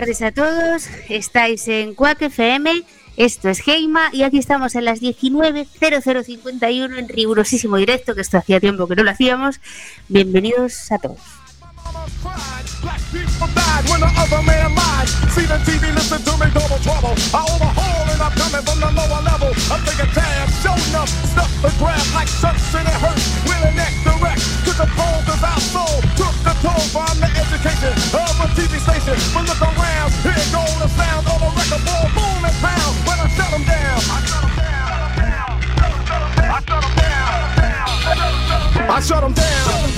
tardes a todos, estáis en Quack FM, esto es Heima y aquí estamos en las 19.0051 en rigurosísimo directo, que esto hacía tiempo que no lo hacíamos. Bienvenidos a todos. TV station. But look around, here goes the sound of a record ball, boom and pound. When I shut them down, I shut them down. I shut them down. I shut them down.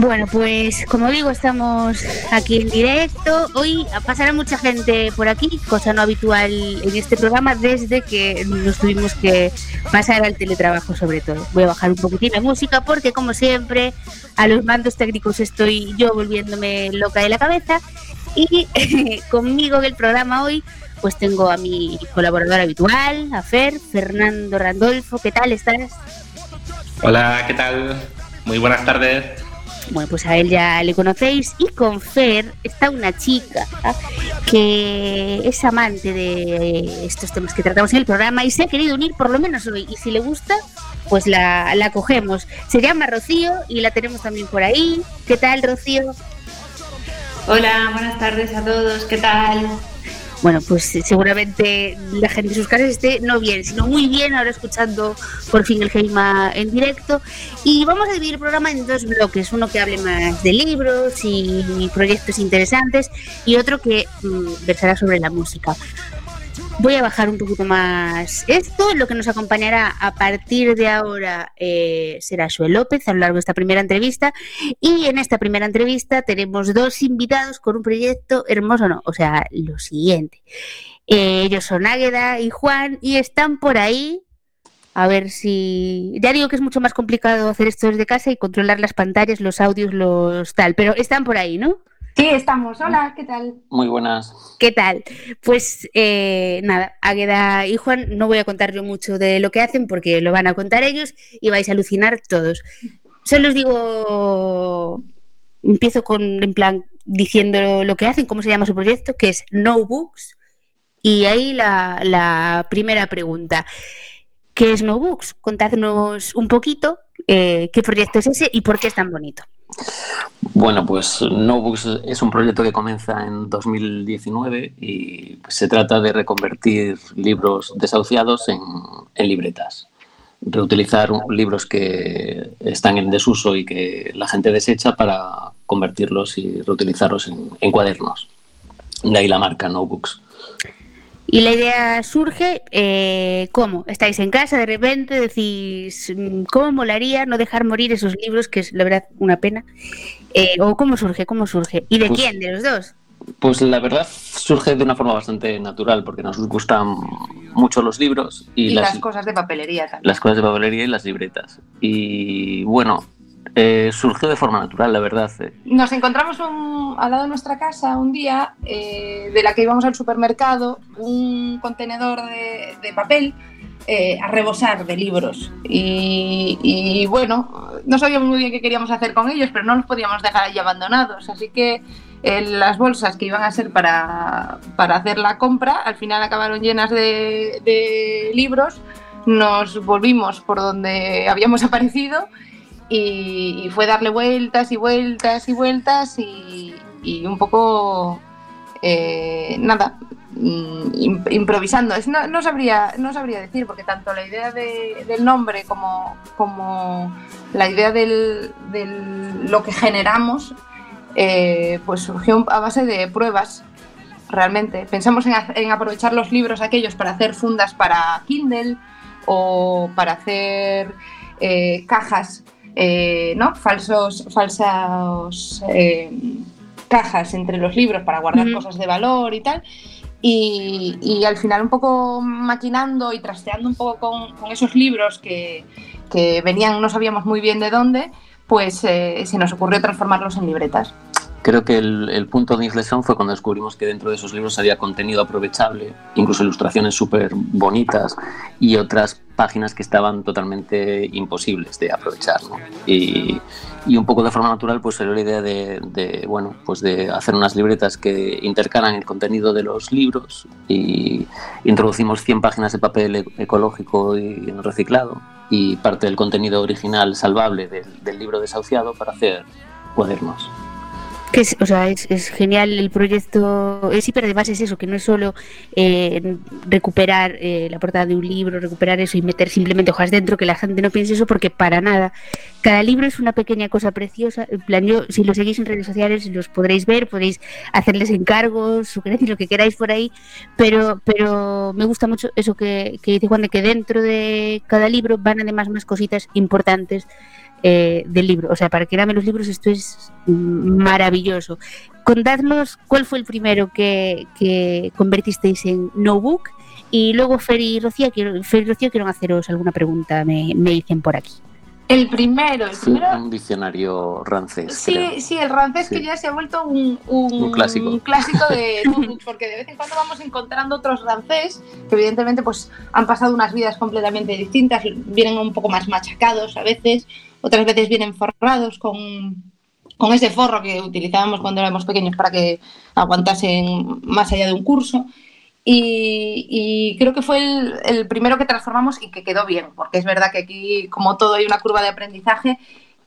Bueno, pues como digo, estamos aquí en directo. Hoy pasará mucha gente por aquí, cosa no habitual en este programa desde que nos tuvimos que pasar al teletrabajo sobre todo. Voy a bajar un poquitín la música porque como siempre a los mandos técnicos estoy yo volviéndome loca de la cabeza y conmigo en el programa hoy pues tengo a mi colaborador habitual, a Fer, Fernando Randolfo. ¿Qué tal estás? Hola, ¿qué tal? Muy buenas tardes. Bueno, pues a él ya le conocéis. Y con Fer está una chica que es amante de estos temas que tratamos en el programa y se ha querido unir por lo menos hoy. Y si le gusta, pues la, la cogemos. Se llama Rocío y la tenemos también por ahí. ¿Qué tal, Rocío? Hola, buenas tardes a todos, ¿qué tal? Bueno, pues seguramente la gente en sus casas esté no bien, sino muy bien ahora escuchando por fin el Heima en directo. Y vamos a dividir el programa en dos bloques, uno que hable más de libros y proyectos interesantes y otro que mm, versará sobre la música. Voy a bajar un poquito más esto. Lo que nos acompañará a partir de ahora eh, será Joel López a lo largo de esta primera entrevista. Y en esta primera entrevista tenemos dos invitados con un proyecto hermoso, no, o sea, lo siguiente. Eh, ellos son Águeda y Juan y están por ahí. A ver si. Ya digo que es mucho más complicado hacer esto desde casa y controlar las pantallas, los audios, los tal, pero están por ahí, ¿no? Sí, estamos. Hola, ¿qué tal? Muy buenas. ¿Qué tal? Pues eh, nada, Águeda y Juan, no voy a contar yo mucho de lo que hacen porque lo van a contar ellos y vais a alucinar todos. Solo os digo, empiezo con, en plan, diciendo lo que hacen, cómo se llama su proyecto, que es No Books. Y ahí la, la primera pregunta. ¿Qué es No Books? Contadnos un poquito eh, qué proyecto es ese y por qué es tan bonito. Bueno, pues Nobooks es un proyecto que comienza en 2019 y se trata de reconvertir libros desahuciados en, libretas. Reutilizar libros que están en desuso y que la gente desecha para convertirlos y reutilizarlos en, en cuadernos. De ahí la marca Notebooks. Y la idea surge, eh, ¿cómo? Estáis en casa, de repente decís, mm, ¿cómo molaría no dejar morir esos libros, que es la verdad una pena? Eh, ¿O cómo surge? ¿Cómo surge? ¿Y de Pues- quién? ¿De los dos? Pues la verdad surge de una forma bastante natural porque nos gustan mucho los libros y, Y, las, cosas de papelería también. las cosas de papelería y las libretas. Y bueno, eh, surgió de forma natural, la verdad. eh. Nos encontramos al lado de nuestra casa un día, eh, de la que íbamos al supermercado, un contenedor de, papel a rebosar de libros. Y, bueno, no sabíamos muy bien qué queríamos hacer con ellos, pero no los podíamos dejar ahí abandonados. Así que las bolsas que iban a ser para, para hacer la compra, al final acabaron llenas de libros. Nos volvimos por donde habíamos aparecido y, fue darle vueltas y vueltas y vueltas y, un poco eh, nada mm, im- improvisando. Es- no, no sabría no sabría decir porque tanto la idea de- del nombre como, como la idea del, lo que generamos eh, pues surgió a base de pruebas realmente. Pensamos en aprovechar los libros aquellos para hacer fundas para Kindle o para hacer eh, cajas, eh, ¿no? Falsos, falsas eh, cajas entre los libros para guardar cosas de valor y tal. Y, y al final un poco maquinando y trasteando un poco con, con esos libros que, que venían, no sabíamos muy bien de dónde, pues eh, se nos ocurrió transformarlos en libretas. Creo que el, el punto de inflexión fue cuando descubrimos que dentro de esos libros había contenido aprovechable, incluso ilustraciones súper bonitas y otras páginas que estaban totalmente imposibles de aprovechar. ¿no? Y, y un poco de forma natural pues salió la idea de, de, bueno, pues de hacer unas libretas que intercalan el contenido de los libros y introducimos 100 páginas de papel e- ecológico y reciclado y parte del contenido original salvable del, del libro desahuciado para hacer cuadernos. Que es, o sea, es, es genial el proyecto. Sí, pero además es eso, que no es solo eh, recuperar eh, la portada de un libro, recuperar eso y meter simplemente hojas dentro, que la gente no piense eso, porque para nada. Cada libro es una pequeña cosa preciosa. En plan, yo, si lo seguís en redes sociales, los podréis ver, podéis hacerles encargos, sugerencias, lo que queráis por ahí. Pero, pero me gusta mucho eso que, que dice Juan, de que dentro de cada libro van además más cositas importantes eh, del libro. O sea, para quien ame los libros esto es maravilloso. Contadnos cuál fue el primero que, que convertisteis en Notebook y luego Fer y Rocío, quiero, Fer y Rocío quiero haceros alguna pregunta, me, me dicen por aquí. El primero, el Sí, primero un diccionario rancés. creo. Sí, sí, el rancés que Sí. ya se ha vuelto un, un- Un clásico. un clásico de notebooks, porque de vez en cuando vamos encontrando otros rancés que evidentemente pues han pasado unas vidas completamente distintas, vienen un poco más machacados a veces, otras veces vienen forrados con, con ese forro que utilizábamos cuando éramos pequeños para que aguantasen más allá de un curso. Y, y creo que fue el, el primero que transformamos y que quedó bien, porque es verdad que aquí, como todo, hay una curva de aprendizaje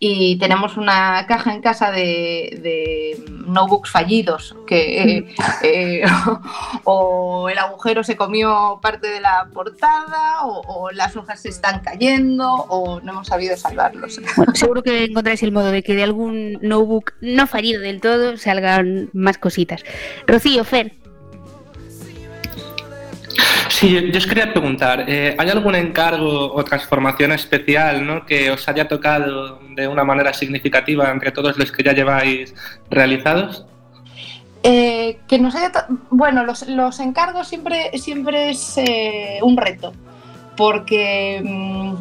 y tenemos una caja en casa de, de notebooks fallidos, que eh, eh, o el agujero se comió parte de la portada, o, o las hojas se están cayendo, o no hemos sabido salvarlos. Bueno, seguro que encontráis el modo de que de algún notebook no fallido del todo salgan más cositas. Rocío, Fer, Sí, yo, os quería preguntar, eh, ¿hay algún encargo o transformación especial ¿no? que os haya tocado de una manera significativa entre todos los que ya lleváis realizados? Eh, que nos haya bueno, los, los encargos siempre, siempre es eh, un reto, porque mm,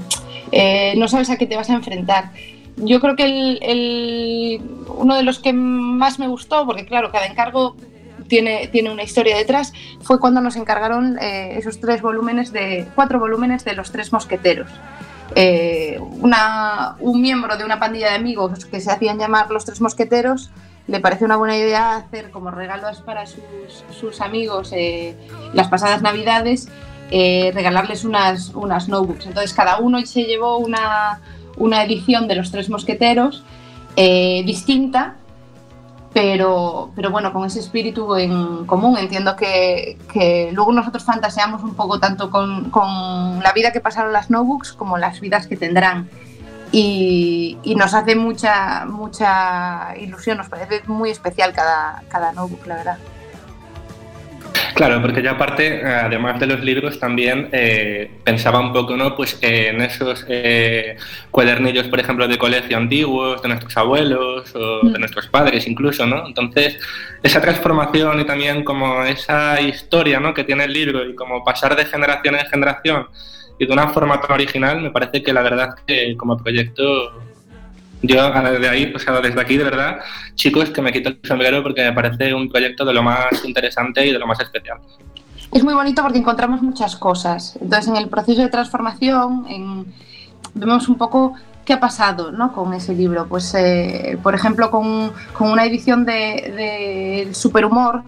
no sabes a qué te vas a enfrentar. Yo creo que el, el- uno de los que más me gustó, porque claro, cada encargo tiene, tiene una historia detrás, fue cuando nos encargaron eh, esos tres volúmenes de, cuatro volúmenes de los tres mosqueteros. Eh, un miembro de una pandilla de amigos que se hacían llamar los tres mosqueteros le parece una buena idea hacer como regalos para sus, amigos eh, las pasadas navidades, regalarles unas, unas notebooks. Entonces cada uno se llevó una, una edición de los tres mosqueteros distinta, pero, pero bueno, con ese espíritu en común. Entiendo que, que luego nosotros fantaseamos un poco tanto con, con la vida que pasaron las notebooks como las vidas que tendrán y, y nos hace mucha, mucha ilusión, nos parece muy especial cada, cada notebook, la verdad. Claro, porque yo aparte, además de los libros, también eh, pensaba un poco, ¿no? Pues eh, en esos eh, cuadernillos, por ejemplo, de colegio antiguos, de nuestros abuelos o de Mm. nuestros padres incluso, ¿no? Entonces, esa transformación y también como esa historia, ¿no? Que tiene el libro y como pasar de generación en generación y de una forma tan original, me parece que la verdad que como proyecto yo de ahí, o sea, desde aquí, de verdad, chicos, que me quito el sombrero porque me parece un proyecto de lo más interesante y de lo más especial. Es muy bonito porque encontramos muchas cosas. Entonces, en el proceso de transformación, en- vemos un poco qué ha pasado ¿no? con ese libro. Pues, eh, por ejemplo, con, con una edición de, de Superhumor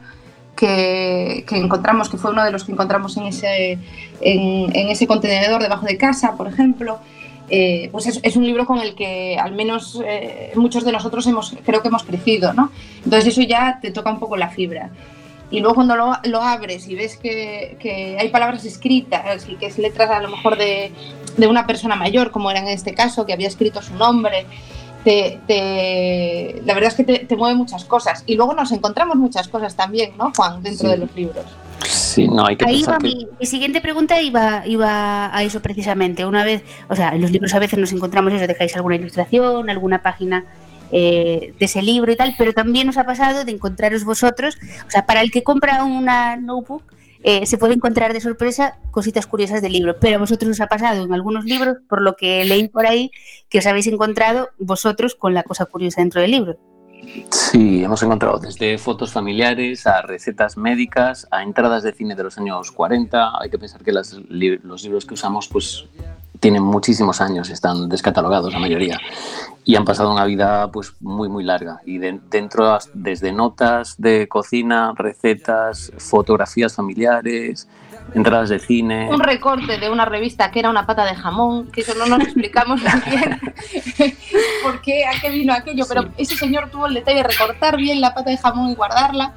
que, que encontramos, que fue uno de los que encontramos en ese, en, en ese contenedor debajo de casa, por ejemplo. Eh, pues es, un libro con el que al menos eh, muchos de nosotros hemos, creo que hemos crecido, ¿no? Entonces eso ya te toca un poco la fibra. Y luego cuando lo, lo abres y ves que, que hay palabras escritas y que es letras a lo mejor de, de una persona mayor, como era en este caso, que había escrito su nombre, te, te- la verdad es que te, te mueve muchas cosas. Y luego nos encontramos muchas cosas también, ¿no, Juan, dentro Sí. de los libros? Sí, no, hay que Ahí pensar va que... mi, mi siguiente pregunta iba, iba a eso precisamente. Una vez, o sea, en los libros a veces nos encontramos eso, dejáis alguna ilustración, alguna página eh, de ese libro y tal, pero también os ha pasado de encontraros vosotros, o sea, para el que compra una notebook, eh, se puede encontrar de sorpresa cositas curiosas del libro, pero a vosotros os ha pasado en algunos libros, por lo que leí por ahí, que os habéis encontrado vosotros con la cosa curiosa dentro del libro. Sí, hemos encontrado desde fotos familiares a recetas médicas, a entradas de cine de los años 40. Hay que pensar que los libros que usamos pues tienen muchísimos años, están descatalogados la mayoría y han pasado una vida pues muy muy larga y de- dentro desde notas de cocina, recetas, fotografías familiares, entradas de cine. Un recorte de una revista que era una pata de jamón, que eso no nos explicamos muy bien por qué, a qué vino aquello, pero Sí. ese señor tuvo el detalle de recortar bien la pata de jamón y guardarla.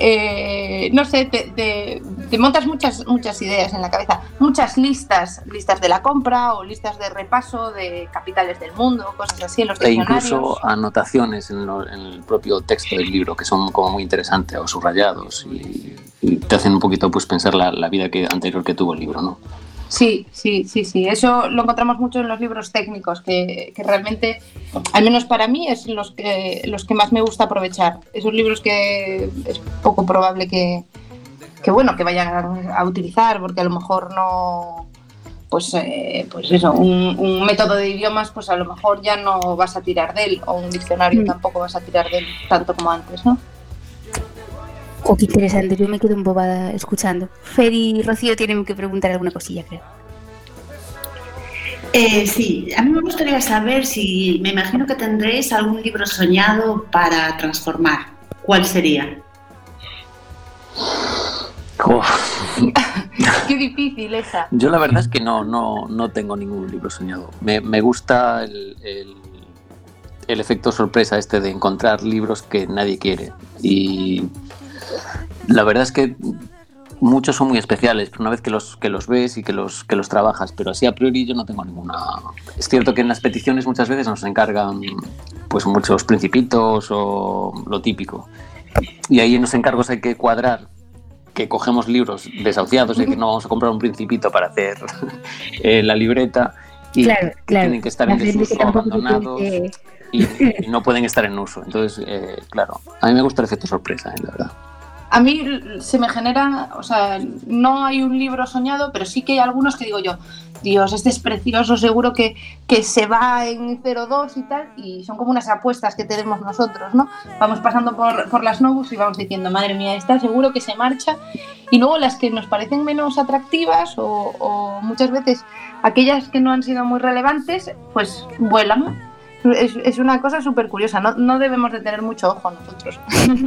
Eh, no sé, te, te- te montas muchas, muchas ideas en la cabeza, muchas listas, listas de la compra o listas de repaso de capitales del mundo, cosas así en los e incluso anotaciones en, lo- en el propio texto del libro que son como muy interesantes o subrayados y, y te hacen un poquito pues pensar la, la vida que, anterior que tuvo el libro, ¿no? Sí, sí, sí, sí. Eso lo encontramos mucho en los libros técnicos, que, que realmente, al menos para mí, es los que, los que más me gusta aprovechar. Esos libros que es poco probable que, que bueno, que vayan a utilizar, porque a lo mejor no, pues, eh, pues eso, un, un método de idiomas, pues a lo mejor ya no vas a tirar de él, o un diccionario Mm. tampoco vas a tirar de él tanto como antes, ¿no? Oh, qué interesante, yo me quedo embobada escuchando. Fer y Rocío tienen que preguntar alguna cosilla, creo. Eh, sí, a mí me gustaría saber si, me imagino que tendréis algún libro soñado para transformar. ¿Cuál sería? Qué difícil esa. Yo la verdad es que no, no, no tengo ningún libro soñado. Me, me gusta el, el- el efecto sorpresa este de encontrar libros que nadie quiere. Y la verdad es que muchos son muy especiales, pero una vez que los, que los ves y que los, que los trabajas, pero así a priori yo no tengo ninguna... Es cierto que en las peticiones muchas veces nos encargan pues muchos principitos o lo típico. Y ahí en los encargos hay que cuadrar que cogemos libros desahuciados y que no vamos a comprar un principito para hacer eh, la libreta y claro, claro. tienen que estar La en que desuso, abandonados quiere- y, y no pueden estar en uso. Entonces, eh, claro, a mí me gusta el efecto sorpresa, eh, la verdad. A mí se me genera, o sea, no hay un libro soñado, pero sí que hay algunos que digo yo, Dios, este es precioso, seguro que, que se va en 02 y tal, y son como unas apuestas que tenemos nosotros, ¿no? Vamos pasando por, por las Novus y vamos diciendo, madre mía, esta seguro que se marcha, y luego las que nos parecen menos atractivas o muchas veces aquellas que no han sido muy relevantes, pues vuelan. Es, una cosa súper curiosa, no, no debemos de tener mucho ojo nosotros.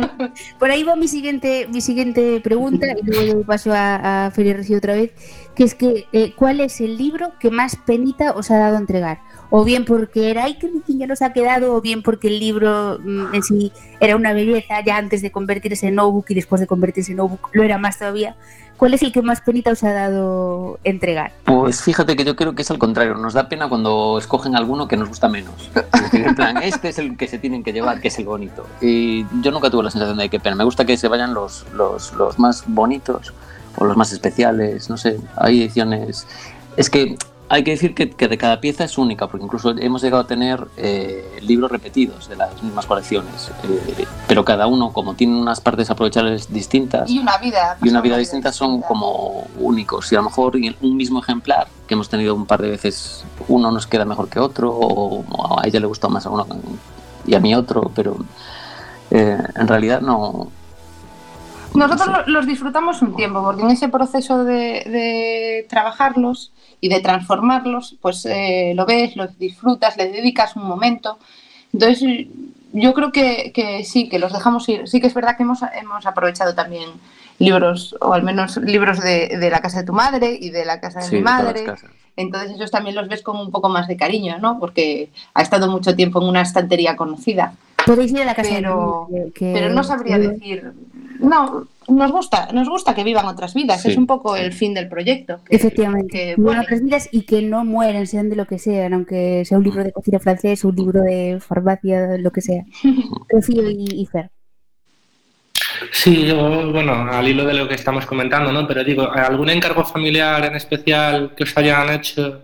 Por ahí va mi siguiente, mi siguiente pregunta y luego paso a, a Fer y Rocío otra vez, que es que eh, ¿cuál es el libro que más penita os ha dado entregar? O bien porque era, riquín ya nos ha quedado, o bien porque el libro mm, en sí era una belleza ya antes de convertirse en notebook y después de convertirse en notebook lo era más todavía. ¿Cuál es el que más penita os ha dado entregar? Pues fíjate que yo creo que es al contrario, nos da pena cuando escogen alguno que nos gusta menos. En plan, este es el que se tienen que llevar, que es el bonito. Y yo nunca tuve la sensación de que pena, me gusta que se vayan los, los, los más bonitos o los más especiales, no sé, hay ediciones... Es que hay que decir que, que de cada pieza es única, porque incluso hemos llegado a tener eh, libros repetidos de las mismas colecciones, eh, pero cada uno, como tiene unas partes aprovechables distintas, Y una vida. y una vida distinta son como únicos y a lo mejor un mismo ejemplar que hemos tenido un par de veces uno nos queda mejor que otro o a ella le gustó más a uno y a mí otro pero eh, en realidad no Nosotros lo- los disfrutamos un tiempo, porque en ese proceso de, de trabajarlos y de transformarlos, pues eh, lo ves, lo disfrutas, le dedicas un momento. Entonces, yo creo que, que sí, que los dejamos ir. Sí que es verdad que hemos, hemos aprovechado también libros, o al menos libros de, de la casa de tu madre y de la casa de sí, mi madre. Entonces esos también los ves con un poco más de cariño, ¿no? Porque ha estado mucho tiempo en una estantería conocida. Podéis ir a la casa Pero- de- que- Pero no sabría que- decir. No, nos gusta, nos gusta que vivan otras vidas. Sí, Es un poco el fin del proyecto. que- Efectivamente, que, vivan bueno, otras vidas y que no mueran, sean de lo que sean, aunque sea un libro de cocina francés, un libro de farmacia, lo que sea. Rocío y, y Fer. Sí, yo, bueno, al hilo de lo que estamos comentando, ¿no? Pero digo, ¿algún encargo familiar en especial que os hayan hecho,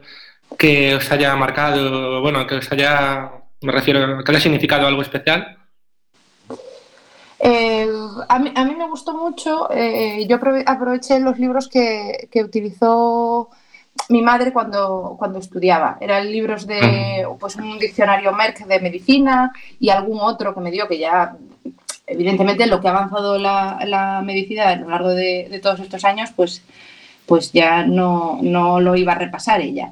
que os haya marcado, bueno, que os haya, me refiero, que haya significado algo especial? Eh, a, mí, a, mí, me gustó mucho, eh, yo aproveché los libros que, que, utilizó mi madre cuando, cuando estudiaba. Eran libros de pues, un diccionario Merck de medicina y algún otro que me dio que ya evidentemente lo que ha avanzado la, la medicina a lo largo de, de, todos estos años, pues, pues ya no, no, lo iba a repasar ella.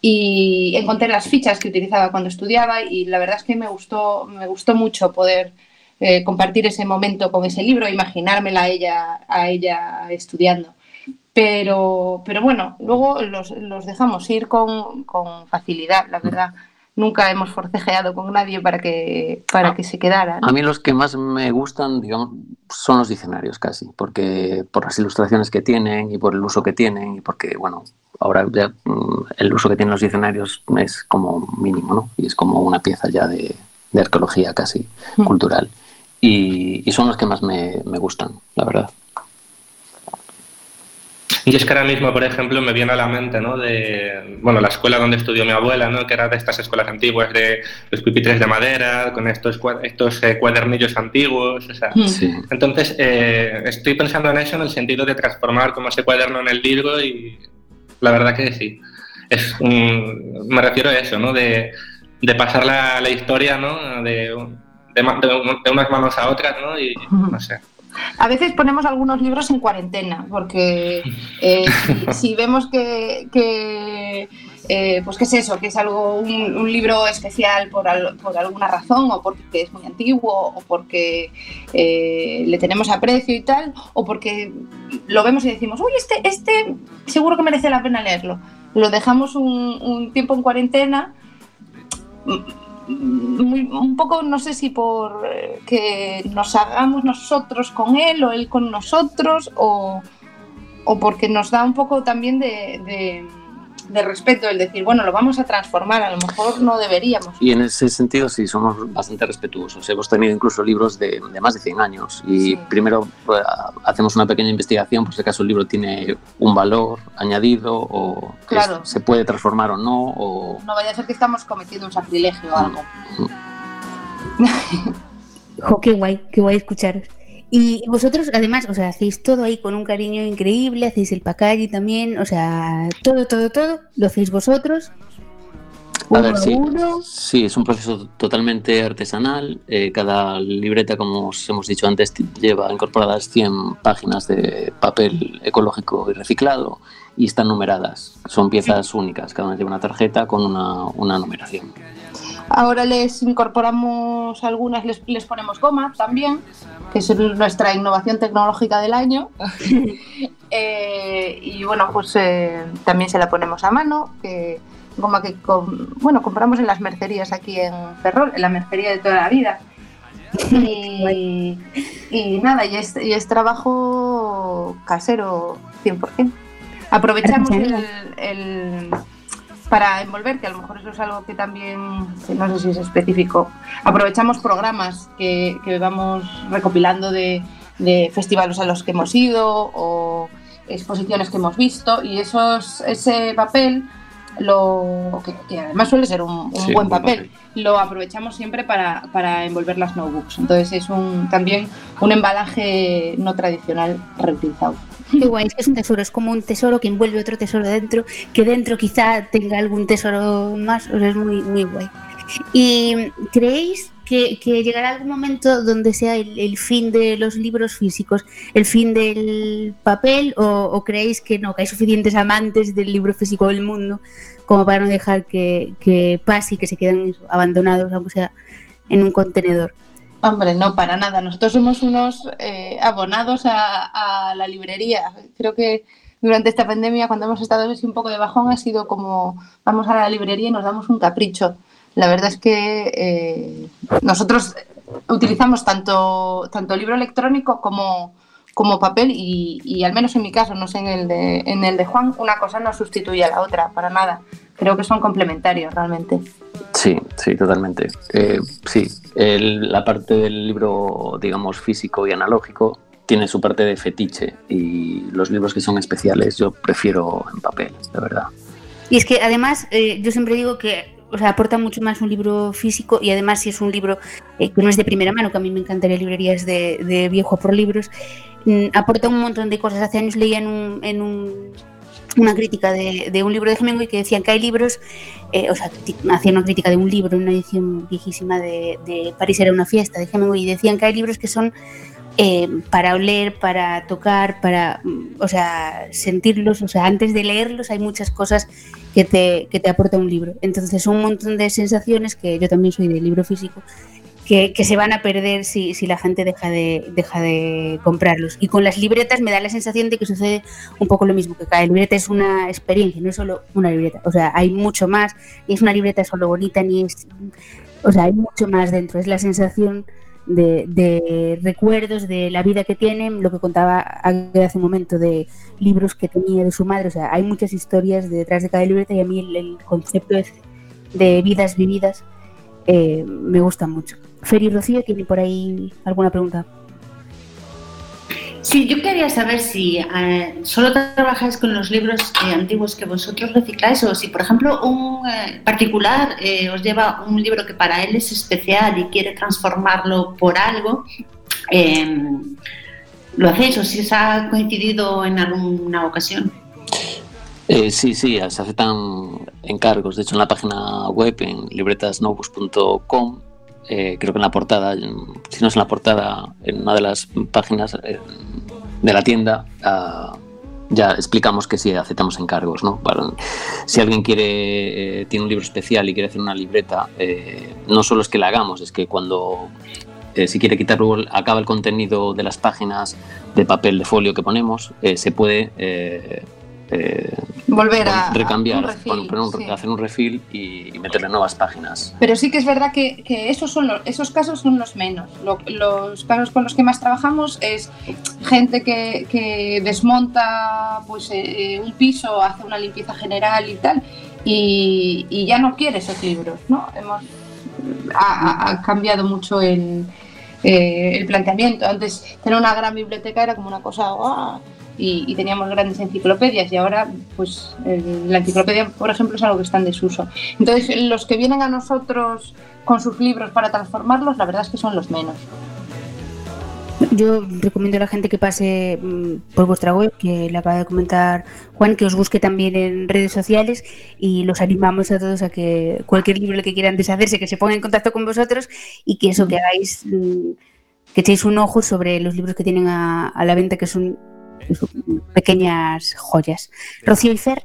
Y encontré las fichas que utilizaba cuando estudiaba y la verdad es que me gustó, me gustó mucho poder eh, compartir ese momento con ese libro, imaginármela a ella, a ella estudiando. Pero, pero bueno, luego los, los dejamos ir con, con facilidad, la verdad nunca hemos forcejeado con nadie para que, para que se quedara. A mí los que más me gustan, digamos, son los diccionarios casi, porque por las ilustraciones que tienen y por el uso que tienen y porque, bueno, ahora ya mm, el uso que tienen los diccionarios es como mínimo, ¿no? Y es como una pieza ya de, de arqueología casi mm. cultural. Y, y, son los que más me, me gustan, la verdad. Y es que ahora mismo, por ejemplo, me viene a la mente, ¿no? De, bueno, la escuela donde estudió mi abuela, ¿no? Que era de estas escuelas antiguas de los pupitres de madera, con estos, estos eh, cuadernillos antiguos, o sea. Sí. Entonces, eh, estoy pensando en eso en el sentido de transformar como ese cuaderno en el libro y la verdad que sí. Es un, me refiero a eso, ¿no? De, de pasar la, la historia, ¿no? De, de, de, unas manos a otras, ¿no? Y no sé. A veces ponemos algunos libros en cuarentena, porque eh, si, si, vemos que, que eh, pues qué es eso, que es algo un, un libro especial por, al, por, alguna razón, o porque es muy antiguo, o porque eh, le tenemos aprecio y tal, o porque lo vemos y decimos, uy, este, este seguro que merece la pena leerlo. Lo dejamos un, un tiempo en cuarentena un poco, no sé si por eh, que nos hagamos nosotros con él o él con nosotros, o, o porque nos da un poco también de, de, respeto el decir, bueno, lo vamos a transformar, a lo mejor no deberíamos. Y en ese sentido sí, somos bastante respetuosos. Hemos tenido incluso libros de, de más de 100 años y sí. primero pues, hacemos una pequeña investigación por si acaso el libro tiene un valor añadido o claro. se puede transformar o no. O... No vaya a ser que estamos cometiendo un sacrilegio o algo. jo, qué guay, qué guay escucharos. Y vosotros, además, o sea, hacéis todo ahí con un cariño increíble, hacéis el pacari también, o sea, todo, todo, todo, lo hacéis vosotros. A ver, sí, sí, es un proceso totalmente artesanal. Eh, cada libreta, como os hemos dicho antes, lleva incorporadas 100 páginas de papel ecológico y reciclado y están numeradas. Son piezas únicas, cada una lleva una tarjeta con una, una numeración. Ahora les incorporamos algunas, les, les, ponemos goma también, que es nuestra innovación tecnológica del año. eh, y bueno, pues eh, también se la ponemos a mano, que goma que bueno, compramos en las mercerías aquí en Ferrol, en la mercería de toda la vida. Y, y nada, y es, y es, trabajo casero 100%. Aprovechamos el, el para envolver, que a lo mejor eso es algo que también, no sé si es específico, aprovechamos programas que, que vamos recopilando de, de, festivales a los que hemos ido o exposiciones que hemos visto y esos, ese papel, lo, que, que además suele ser un, un sí, buen papel, papel, lo aprovechamos siempre para, para, envolver las notebooks. Entonces es un, también un embalaje no tradicional reutilizado. Qué guay, es un tesoro, es como un tesoro que envuelve otro tesoro dentro, que dentro quizá tenga algún tesoro más, o sea, es muy, muy guay. ¿Y creéis que, llegará algún momento donde sea el, fin de los libros físicos, el fin del papel, o, o, creéis que no, que hay suficientes amantes del libro físico del mundo como para no dejar que, que pase y que se queden abandonados, aunque sea en un contenedor? Hombre, no, para nada. Nosotros somos unos eh, abonados a, la librería. Creo que durante esta pandemia, cuando hemos estado un poco de bajón, ha sido como vamos a la librería y nos damos un capricho. La verdad es que eh, nosotros utilizamos tanto, tanto libro electrónico como, como papel y, y, al menos en mi caso, no sé en el, de, en el de Juan, una cosa no sustituye a la otra, para nada. Creo que son complementarios realmente. Sí, sí, totalmente. Eh, sí, el- la parte del libro, digamos, físico y analógico tiene su parte de fetiche y los libros que son especiales yo prefiero en papel, de verdad. Y es que además, eh, yo siempre digo que o sea, aporta mucho más un libro físico y además si es un libro eh, que no es de primera mano, que a mí me encantaría librerías de, de viejo por libros, mm, aporta un montón de cosas. Hace años leía en, un, en un- una crítica de, de un libro de Hemingway que decían que hay libros, eh, o sea, hacían una crítica de un libro, una edición viejísima de, de París era una fiesta de Hemingway y decían que hay libros que son eh, para oler, para tocar, para, mm, o sea, sentirlos, o sea, antes de leerlos hay muchas cosas que te, que te aporta un libro. Entonces un montón de sensaciones que yo también soy de libro físico que, se van a perder si, si la gente deja de, deja de comprarlos. Y con las libretas me da la sensación de que sucede un poco lo mismo, que cada libreta es una experiencia, no es solo una libreta. O sea, hay mucho más, ni es una libreta solo bonita, ni es... O sea, hay mucho más dentro, es la sensación de, de recuerdos de la vida que tienen, lo que contaba hace un momento de libros que tenía de su madre, o sea, hay muchas historias detrás de cada libreta y a mí el, concepto de vidas vividas eh, me gusta mucho. Feri Rocío tiene por ahí alguna pregunta. Sí, yo quería saber si eh, solo trabajáis con los libros eh, antiguos que vosotros recicláis o si, por ejemplo, un eh, particular eh, os lleva un libro que para él es especial y quiere transformarlo por algo, eh, ¿lo hacéis o si os ha coincidido en alguna ocasión? Eh, sí, sí, se aceptan encargos. De hecho, en la página web, en libretasnovus.com, eh, creo que en la portada, si no es en la portada, en una de las páginas eh, de la tienda, ah, ya explicamos que sí aceptamos encargos. ¿no? Si alguien quiere, eh, tiene un libro especial y quiere hacer una libreta, eh, no solo es que la hagamos, es que cuando si quiere quitar luego, acaba el contenido de las páginas de papel de folio que ponemos, se puede eh, eh, Volver a, recambiar, a un refil, pon- poner un- sí. hacer un refil y, y meterle nuevas páginas. Pero sí que es verdad que, que esos, son los, esos casos son los menos. Lo- los casos con los que más trabajamos es gente que, que desmonta pues, eh, un piso, hace una limpieza general y tal, y, y ya no quiere esos libros. ¿no? Hemos, ha, cambiado mucho el, eh, el planteamiento. Antes tener una gran biblioteca era como una cosa... Y, teníamos grandes enciclopedias y ahora pues el- la enciclopedia por ejemplo es algo que está en desuso entonces, los que vienen a nosotros con sus libros para transformarlos, la verdad es que son los menos. Yo recomiendo a la gente que pase mm, por vuestra web, que le acaba de comentar Juan, que os busque también en redes sociales y los animamos a todos a que cualquier libro que quieran deshacerse, que se ponga en contacto con vosotros y que eso, que hagáis, mm, que echéis un ojo sobre los libros que tienen a, la venta, que son pequeñas joyas. Rocío y Fer,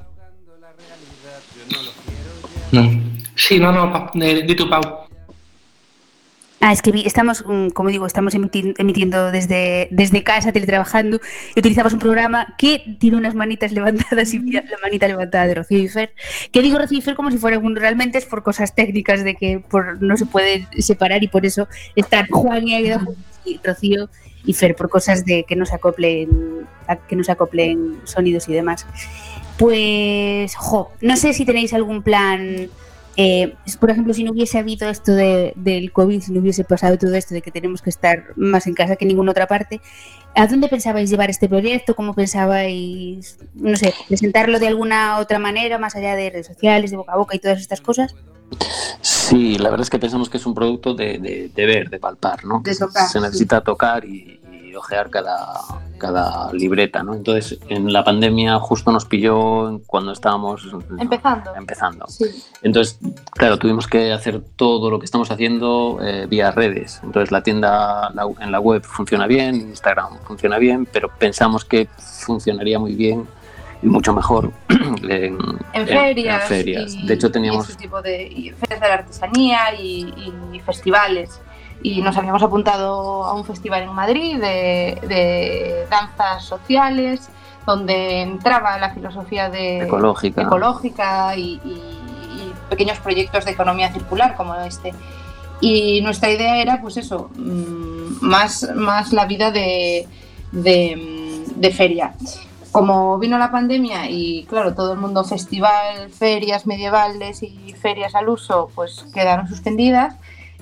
No. Sí, no, no, eh, di tu Pau. Ah, es que vi- estamos, mm, como digo, estamos emiti- emitiendo desde, desde casa, teletrabajando, y utilizamos un programa que tiene unas manitas levantadas y mira la manita levantada de Rocío y Fer. Que digo Rocío y Fer como si fuera uno, realmente es por cosas técnicas de que por, no se puede separar y por eso están Juan y y Rocío y Fer, por cosas de que no se acoplen, a- que no se acoplen sonidos y demás. Pues, jo, no sé si tenéis algún plan eh, por ejemplo, si no hubiese habido esto de- del COVID, si no hubiese pasado todo esto de que tenemos que estar más en casa que en ninguna otra parte, ¿a dónde pensabais llevar este proyecto? ¿Cómo pensabais, no sé, presentarlo de alguna otra manera, más allá de redes sociales, de boca a boca y todas estas cosas? Sí, la verdad es que pensamos que es un producto de, de- de ver, de palpar, ¿no? De tocar, Se necesita tocar y, y ojear cada, cada libreta, ¿no? Entonces, en la pandemia justo nos pilló cuando estábamos Empezando. empezando. Sí. Entonces, claro, tuvimos que hacer todo lo que estamos haciendo eh, vía redes. Entonces, la tienda la- en la web funciona bien, Instagram funciona bien, pero pensamos que funcionaría muy bien y mucho mejor en, En ferias. en ferias. y- de hecho, y teníamos tipo de y ferias de la artesanía y, y festivales. Y nos habíamos apuntado a un festival en Madrid de, de danzas sociales, donde entraba la filosofía de, ecológica. ecológica y, y- y pequeños proyectos de economía circular como este. Y nuestra idea era, pues eso, mm, más, más la vida de, de, mm, de feria. como vino la pandemia y claro, todo el mundo festival, ferias medievales y ferias al uso, pues quedaron suspendidas.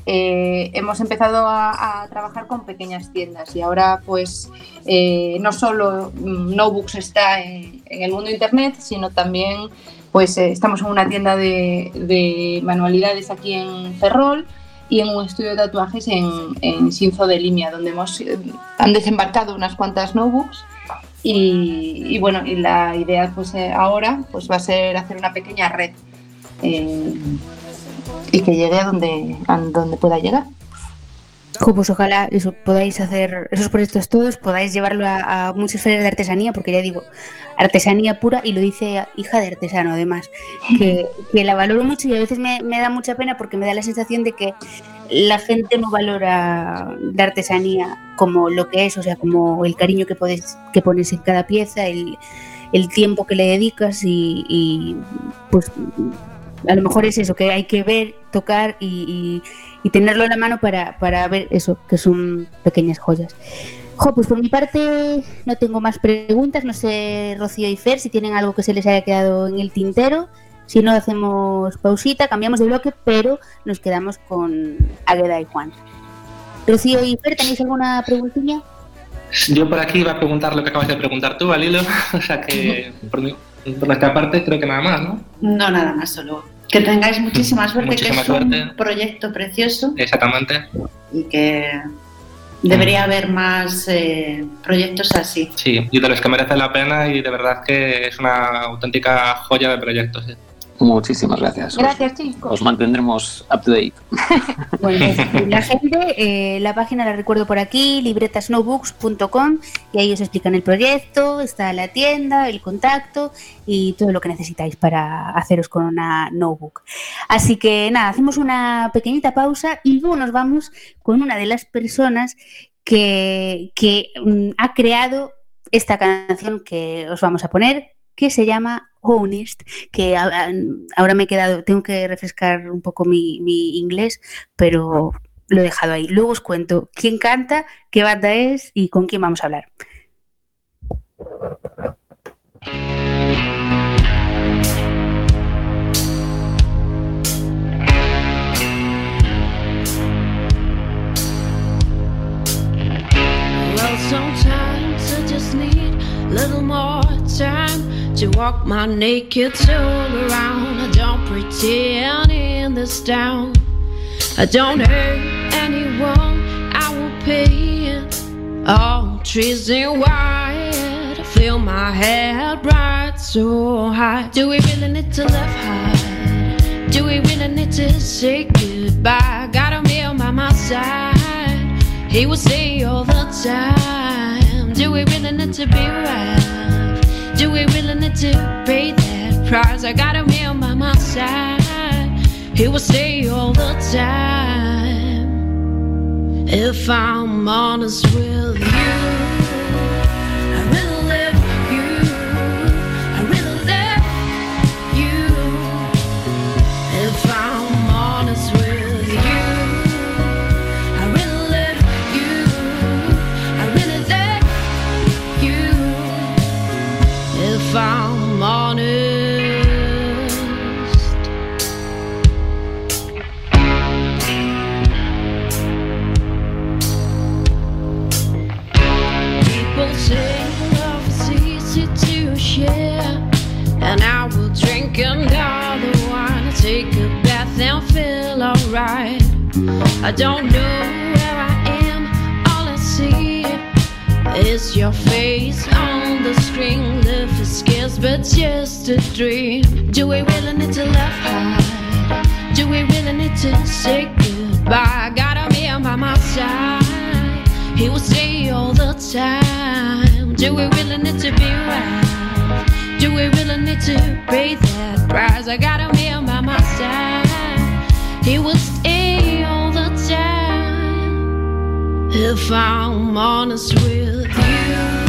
Eh, hemos empezado a, trabajar con pequeñas tiendas y ahora pues eh, no solo mm, Notebooks está en, el mundo internet, sino también pues eh, estamos en una tienda de, manualidades aquí en Ferrol y en un estudio de tatuajes en, en Sinzo de Limia, donde hemos, han desembarcado unas cuantas notebooks y, bueno, y la idea pues ahora pues va a ser hacer una pequeña red y que llegue a donde, a donde pueda llegar. Pues ojalá podáis hacer esos proyectos todos, podáis llevarlo a, muchas ferias de artesanía, porque ya digo, artesanía pura, y lo dice hija de artesano además, que, la valoro mucho y a veces me, da mucha pena porque me da la sensación de que la gente no valora la artesanía como lo que es, o sea, como el cariño que, puedes, que pones en cada pieza, el, tiempo que le dedicas y, y pues a lo mejor es eso, que hay que ver, tocar y, tenerlo en la mano para, ver eso, que son pequeñas joyas. Jo, pues por mi parte no tengo más preguntas, no sé Rocío y Fer si tienen algo que se les haya quedado en el tintero. Si no, hacemos pausita, cambiamos de bloque, pero nos quedamos con Agueda y Juan. Rocío y Fer, ¿tenéis alguna preguntilla? Yo por aquí iba a preguntar lo que acabas de preguntar tú, Alilo, o sea que por, por nuestra parte creo que nada más, ¿no? No, nada más, solo que tengáis muchísima suerte, que es un proyecto precioso. Exactamente. Y que debería haber más eh, proyectos así. Sí, y de los que merecen la pena y de verdad que es una auténtica joya de proyectos. Muchísimas gracias. Gracias, chicos. Os mantendremos up to date. Bueno, la gente, eh, la página la recuerdo por aquí, libretasnotebooks.com, y ahí os explican el proyecto, está la tienda, el contacto y todo lo que necesitáis para haceros con una notebook. Así que nada, hacemos una pequeñita pausa y luego nos vamos con una de las personas que, que mm, ha creado esta canción que os vamos a poner, que se llama Honest, que ahora me he quedado, tengo que refrescar un poco mi, inglés, pero lo he dejado ahí. Luego os cuento quién canta, qué banda es y con quién vamos a hablar. To walk my naked soul around. I don't pretend in this town. I don't hurt anyone. I will pay. All trees in white. I feel my head bright so high. Do we really need to live high? Do we really need to say goodbye? Got a meal by my side. He will say all the time. Do we really need to be right? Do we really need to pay that price? I got him here by my side. He will stay all the time. If I'm honest with you. I don't know where I am. All I see is your face on the screen. Life is scarce, but just a dream. Do we really need to laugh high? Do we really need to say goodbye? I got him here by my side. He will say all the time. Do we really need to be right? Do we really need to pay that price? I got him here by my side. He will stay. If I'm honest with you.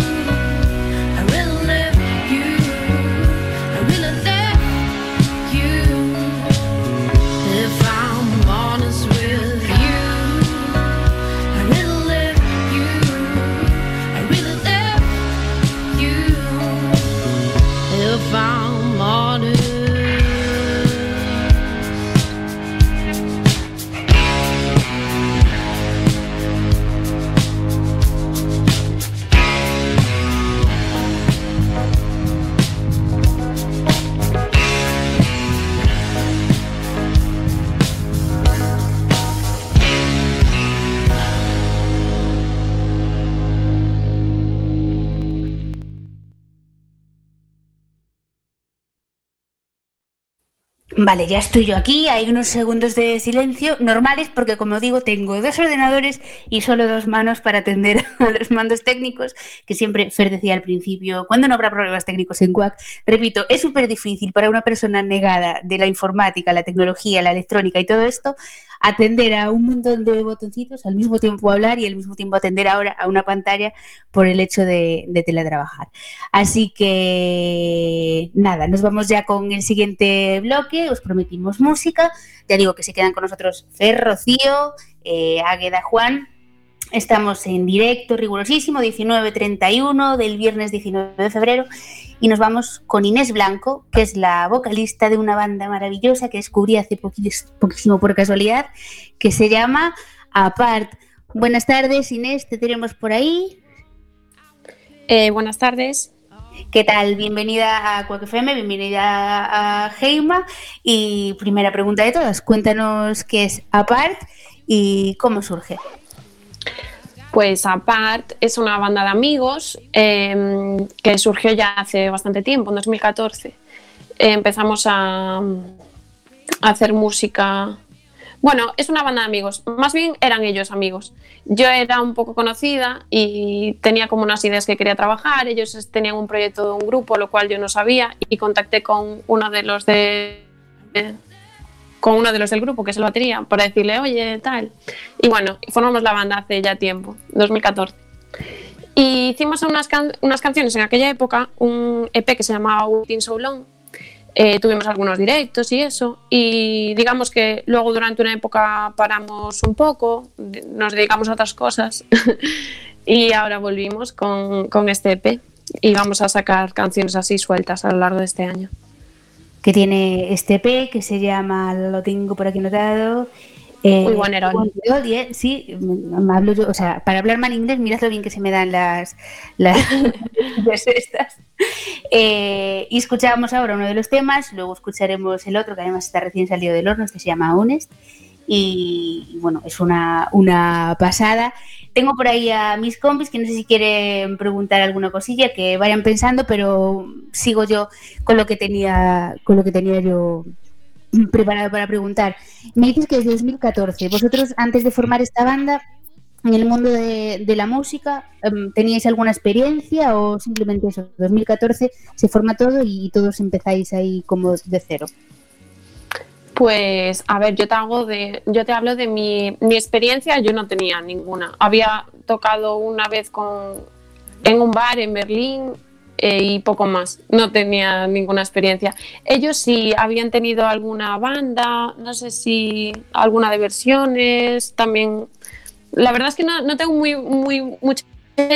Vale, ya estoy yo aquí, hay unos segundos de silencio normales porque como digo tengo dos ordenadores y solo dos manos para atender a los mandos técnicos, que siempre Fer decía al principio, ¿cuándo no habrá problemas técnicos en QUAC? Repito, es súper difícil para una persona negada de la informática, la tecnología, la electrónica y todo esto, atender a un montón de botoncitos, al mismo tiempo hablar y al mismo tiempo atender ahora a una pantalla por el hecho de, de teletrabajar. Así que nada, nos vamos ya con el siguiente bloque, os prometimos música, ya digo que se quedan con nosotros Fer, Rocío, eh, Águeda, Juan, Estamos en directo, rigurosísimo, 19.31 del viernes 19 de febrero y nos vamos con Inés Blanco, que es la vocalista de una banda maravillosa que descubrí hace poquísimo por casualidad, que se llama Apart. Buenas tardes, Inés, te tenemos por ahí. Eh, buenas tardes. ¿Qué tal? Bienvenida a Cuac FM, bienvenida a Heima. Y primera pregunta de todas, cuéntanos qué es Apart y cómo surge. Pues Apart es una banda de amigos eh, que surgió ya hace bastante tiempo, en 2014. Eh, empezamos a, a, hacer música. Bueno, es una banda de amigos, más bien eran ellos amigos. Yo era un poco conocida y tenía como unas ideas que quería trabajar, ellos tenían un proyecto de un grupo, lo cual yo no sabía, y contacté con uno de los de con uno de los del grupo, que es el batería, para decirle, oye, tal. Y bueno, formamos la banda hace ya tiempo, 2014. Y hicimos unas, can unas canciones en aquella época, un EP que se llamaba Waiting So Long. Eh, tuvimos algunos directos y eso. Y digamos que luego durante una época paramos un poco, nos dedicamos a otras cosas. y ahora volvimos con, con este EP. Y vamos a sacar canciones así sueltas a lo largo de este año que tiene este P que se llama, lo tengo por aquí notado. Eh, Muy buen héroe. Sí, hablo yo, o sea, para hablar mal inglés, mirad lo bien que se me dan las, las, las estas. Eh, y escuchábamos ahora uno de los temas, luego escucharemos el otro, que además está recién salido del horno, que se llama Honest. Y, bueno, es una, una pasada. Tengo por ahí a mis compis que no sé si quieren preguntar alguna cosilla, que vayan pensando, pero sigo yo con lo que tenía, con lo que tenía yo preparado para preguntar. Me dices que es 2014. Vosotros, antes de formar esta banda, en el mundo de, la música, um, ¿teníais alguna experiencia o simplemente eso? 2014 se forma todo y todos empezáis ahí como de cero. Pues, a ver, yo te hago de, yo te hablo de mi, mi experiencia, yo no tenía ninguna. Había tocado una vez con, en un bar en Berlín eh, y poco más. No tenía ninguna experiencia. Ellos sí habían tenido alguna banda, no sé si alguna de versiones, también. La verdad es que no, no tengo muy, muy, mucho.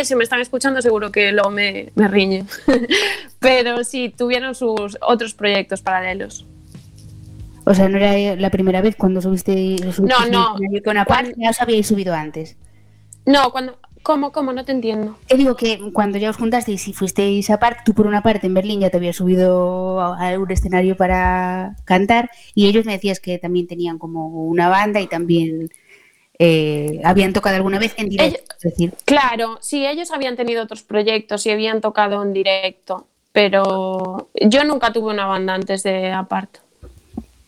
Si me están escuchando, seguro que luego me, me riñen. Pero sí, tuvieron sus otros proyectos paralelos. O sea, no era la primera vez cuando subiste, subiste no, no. con Apart, ya os habíais subido antes. No, cuando, ¿cómo, cómo? No te entiendo. Te digo que cuando ya os juntasteis y fuisteis a Park, tú por una parte en Berlín ya te habías subido a un escenario para cantar y ellos me decías que también tenían como una banda y también eh, habían tocado alguna vez en directo. Ellos, es decir. Claro, sí, ellos habían tenido otros proyectos y habían tocado en directo, pero yo nunca tuve una banda antes de Apart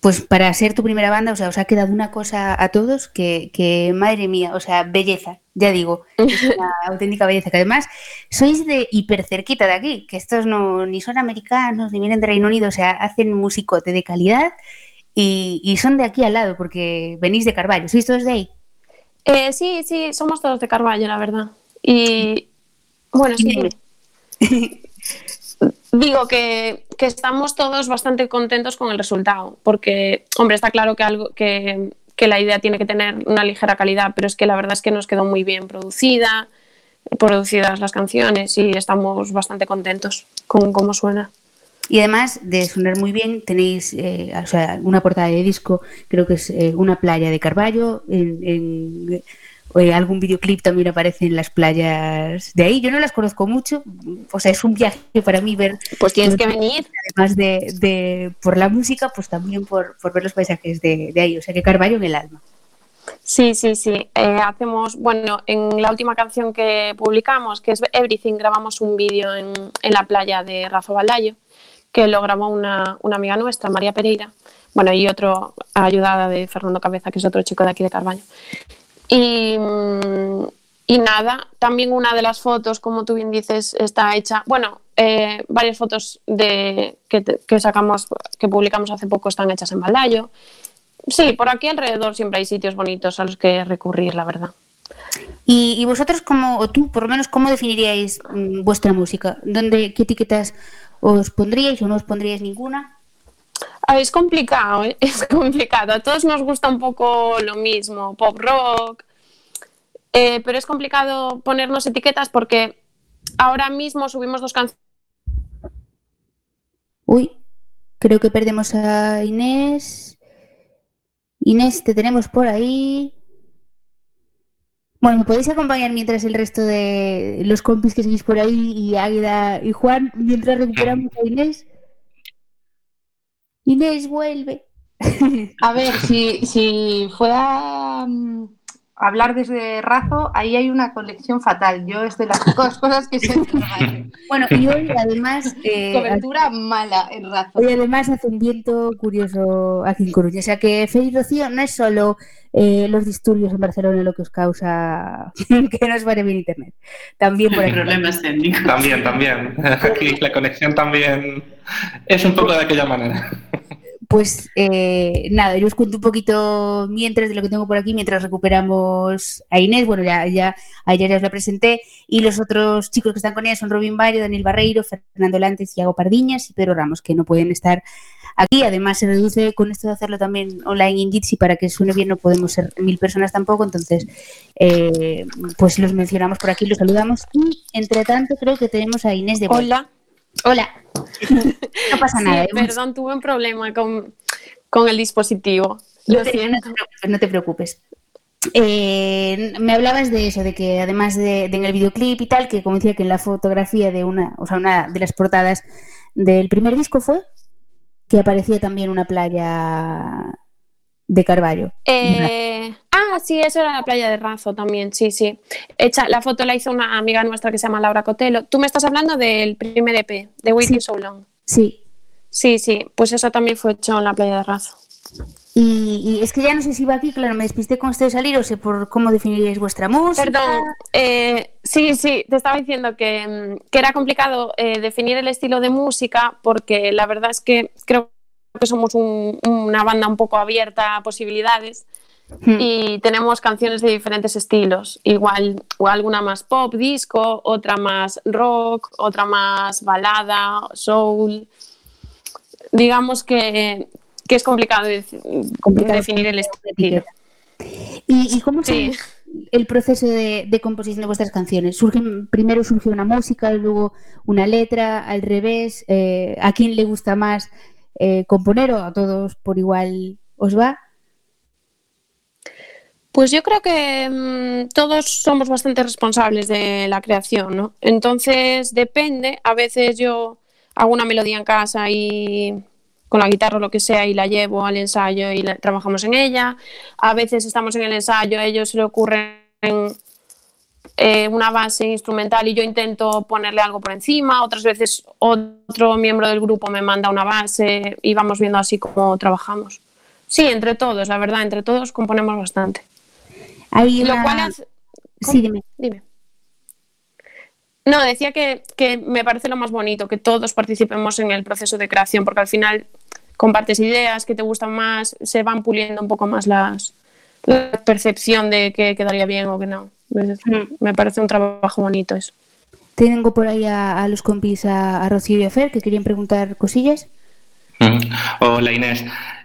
pues para ser tu primera banda, o sea, os ha quedado una cosa a todos que, que madre mía, o sea, belleza, ya digo, es una auténtica belleza, que además sois de hiper cerquita de aquí, que estos no ni son americanos ni vienen de Reino Unido, o sea, hacen musicote de calidad y, y son de aquí al lado, porque venís de Carballo, ¿sois todos de ahí? Eh, sí, sí, somos todos de Carballo, la verdad. Y bueno, sí. digo que, que, estamos todos bastante contentos con el resultado, porque, hombre, está claro que, algo, que, que, la idea tiene que tener una ligera calidad, pero es que la verdad es que nos quedó muy bien producida, producidas las canciones y estamos bastante contentos con cómo suena. Y además de sonar muy bien, tenéis eh, una portada de disco, creo que es eh, una playa de Carballo, en, en eh, algún videoclip también aparece en las playas de ahí. Yo no las conozco mucho, o sea, es un viaje para mí ver. Pues tienes que venir. Además de, de por la música, pues también por, por ver los paisajes de, de, ahí. O sea, que Carballo en el alma. Sí, sí, sí. Eh, hacemos, bueno, en la última canción que publicamos, que es Everything, grabamos un vídeo en, en, la playa de Rafa Baldayo, que lo grabó una, una amiga nuestra, María Pereira Bueno, y otro ayudada de Fernando Cabeza, que es otro chico de aquí de Carbaño. Y, mm, y nada, también una de las fotos, como tú bien dices, está hecha, bueno, eh, varias fotos de, que, que sacamos, que publicamos hace poco están hechas en Baldayo. Sí, por aquí alrededor siempre hay sitios bonitos a los que recurrir, la verdad. Y, y vosotros, como, o tú por lo menos, ¿cómo definiríais mm, vuestra música? ¿Dónde, ¿Qué etiquetas os pondríais o no os pondríais ninguna? A es complicado, ¿eh? es complicado. A todos nos gusta un poco lo mismo, pop rock, eh, pero es complicado ponernos etiquetas porque ahora mismo subimos dos canciones. Uy, creo que perdemos a Inés. Inés, te tenemos por ahí. Bueno, ¿me podéis acompañar mientras el resto de los compis que seguís por ahí y Águeda y Juan, mientras recuperamos a Inés? Inés, vuelve. A ver, si, si fuera mm, hablar desde Razo, ahí hay una conexión fatal. Yo es de las pocas cosas que Carballo. Bueno, y hoy además, eh, Cobertura mala en Razo. hoy además hace un viento curioso aquí en Coruña. O sea que Feliz Rocío no es solo eh, los disturbios en Barcelona lo que os causa que no os vaya bien internet. También por aquí. Problemas técnicos. También, también. Aquí la conexión también es un poco de aquella manera. Pues eh, nada, yo os cuento un poquito mientras de lo que tengo por aquí, mientras recuperamos a Inés. Bueno, ya, ya ayer ya os la presenté. Y los otros chicos que están con ella son Robin Bayo, Daniel Barreiro, Fernando Lantes, Iago Pardiñas y Pedro Ramos, que no pueden estar aquí. Además, se reduce con esto de hacerlo también online en Jitsi para que suene bien, no podemos ser mil personas tampoco. Entonces, eh, pues los mencionamos por aquí, los saludamos. Y entre tanto, creo que tenemos a Inés de. Hola. Hola. No pasa Sí, nada. hemos- perdón, tuve un problema con, con el dispositivo. No Lo te, no te preocupes, no te preocupes. Eh, me hablabas de eso, de que además de, de en el videoclip y tal, que como decía que en la fotografía de una, o sea, una de las portadas del primer disco fue que aparecía también una playa de Carballo. Eh, ah, sí, eso era la playa de Razo también, sí, sí. Hecha, la foto la hizo una amiga nuestra que se llama Laura Cotelo. Tú me estás hablando del primer EP, de Waiting Sí. So Long. Sí. Sí, sí, pues eso también fue hecho en la playa de Razo. Y, y es que ya no sé si va aquí, claro, me despisté con esto de salir, o sé por cómo definiríais vuestra música. Perdón, eh, sí, sí, te estaba diciendo que, mm, que era complicado eh, definir el estilo de música porque la verdad es que creo que somos un- una banda un poco abierta a posibilidades Hmm. y tenemos canciones de diferentes estilos, igual o alguna más pop, disco, otra más rock, otra más balada, soul. Digamos que, que es complicado, Complicado definir el estilo. ¿Y, y cómo Sí. es el proceso de, de composición de vuestras canciones? ¿Surgen, primero surge una música, luego una letra, al revés? Eh, ¿A quién le gusta más eh, componer o a todos por igual os va? Pues yo creo que mm, todos somos bastante responsables de la creación, ¿no? Entonces depende, a veces yo hago una melodía en casa y con la guitarra o lo que sea y la llevo al ensayo y trabajamos en ella. A veces estamos en el ensayo, ellos se le ocurren eh, una base instrumental y yo intento ponerle algo por encima. Otras veces otro miembro del grupo me manda una base y vamos viendo así cómo trabajamos. Sí, entre todos, la verdad, entre todos componemos bastante. Hay Lo una- cual hace- Sí, dime. Dime. No, decía que, que me parece lo más bonito, que todos participemos en el proceso de creación, porque al final compartes ideas que te gustan más, se van puliendo un poco más las, la percepción de que quedaría bien o que no. Es- Me parece un trabajo bonito eso. Tengo por ahí a, a los compis, a, a Rocío y a Fer, que querían preguntar cosillas. Mm. Hola Inés.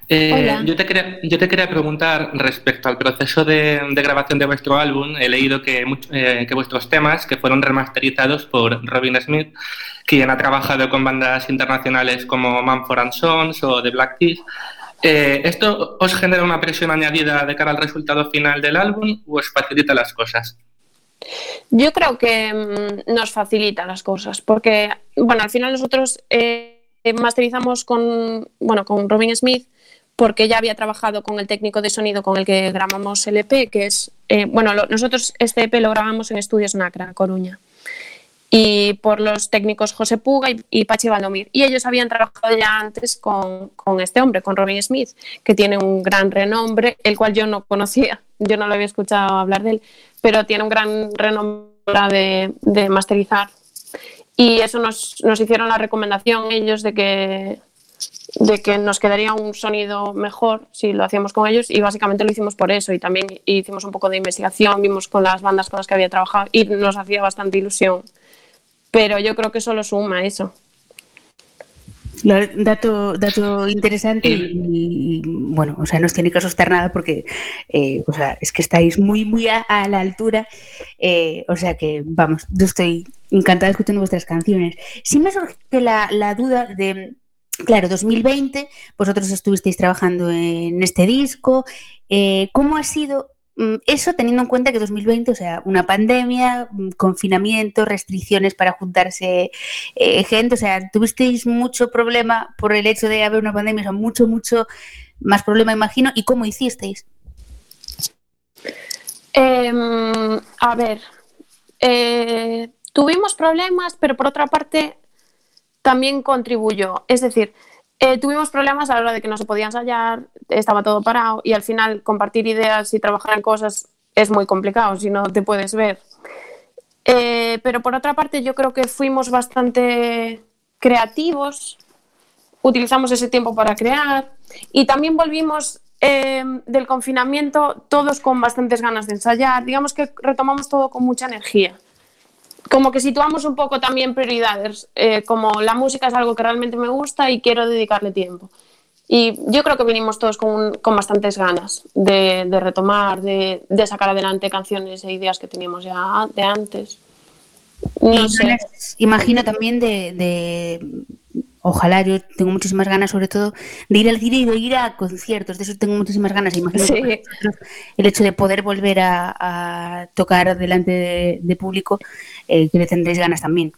Eh, Hola. Yo, te quería, yo te quería preguntar respecto al proceso de, de grabación de vuestro álbum. He leído que, eh, que vuestros temas, que fueron remasterizados por Robin Smith, quien ha trabajado con bandas internacionales como Manford and Sons o The Black Keys, eh, ¿esto os genera una presión añadida de cara al resultado final del álbum o os facilita las cosas? Yo creo que mm, nos facilita las cosas, porque, bueno, al final nosotros eh, masterizamos con, bueno, con Robin Smith, porque ya había trabajado con el técnico de sonido con el que grabamos el EP, que es, eh, bueno, lo- nosotros este EP lo grabamos en Estudios Nacra, Coruña. Y por los técnicos José Puga y, Pachi Valdomir. Y ellos habían trabajado ya antes con, con, este hombre, con Robin Smith, que tiene un gran renombre, el cual yo no conocía, yo no lo había escuchado hablar de él, pero tiene un gran renombre de, de masterizar. Y eso nos, nos hicieron la recomendación ellos de que de que nos quedaría un sonido mejor si lo hacíamos con ellos y básicamente lo hicimos por eso y también hicimos un poco de investigación, vimos con las bandas con las que había trabajado y nos hacía bastante ilusión pero yo creo que solo suma eso. Dato, dato interesante y, bueno, o sea, no os tiene que asustar nada porque eh, o sea, es que estáis muy, muy a, la altura. Eh, o sea que, vamos, yo estoy encantada escuchando vuestras canciones. Sí me surge la, la duda de, claro, 2020, vosotros estuvisteis trabajando en este disco. Eh, ¿Cómo ha sido eso teniendo en cuenta que 2020, o sea, una pandemia, mm, confinamiento, restricciones para juntarse eh, gente, o sea, tuvisteis mucho problema por el hecho de haber una pandemia, o sea, mucho, mucho más problema, imagino, ¿y cómo hicisteis? Em, a ver, eh, tuvimos problemas, pero por otra parte también contribuyó, es decir, eh, tuvimos problemas a la hora de que no se podía ensayar, estaba todo parado y al final compartir ideas y trabajar en cosas es muy complicado si no te puedes ver. Eh, pero por otra parte yo creo que fuimos bastante creativos, utilizamos ese tiempo para crear y también volvimos eh, del confinamiento todos con bastantes ganas de ensayar, digamos que retomamos todo con mucha energía como que situamos un poco también prioridades, eh, como la música es algo que realmente me gusta y quiero dedicarle tiempo. Y yo creo que vinimos todos con, con bastantes ganas de, de retomar, de, de, sacar adelante canciones e ideas que teníamos ya de antes. No sé. Imagino también de, de ojalá, yo tengo muchísimas ganas, sobre todo, de ir al cine y de ir a conciertos. De eso tengo muchísimas ganas. Imagino el hecho de poder volver a, tocar delante de, público, eh, que le tendréis ganas también.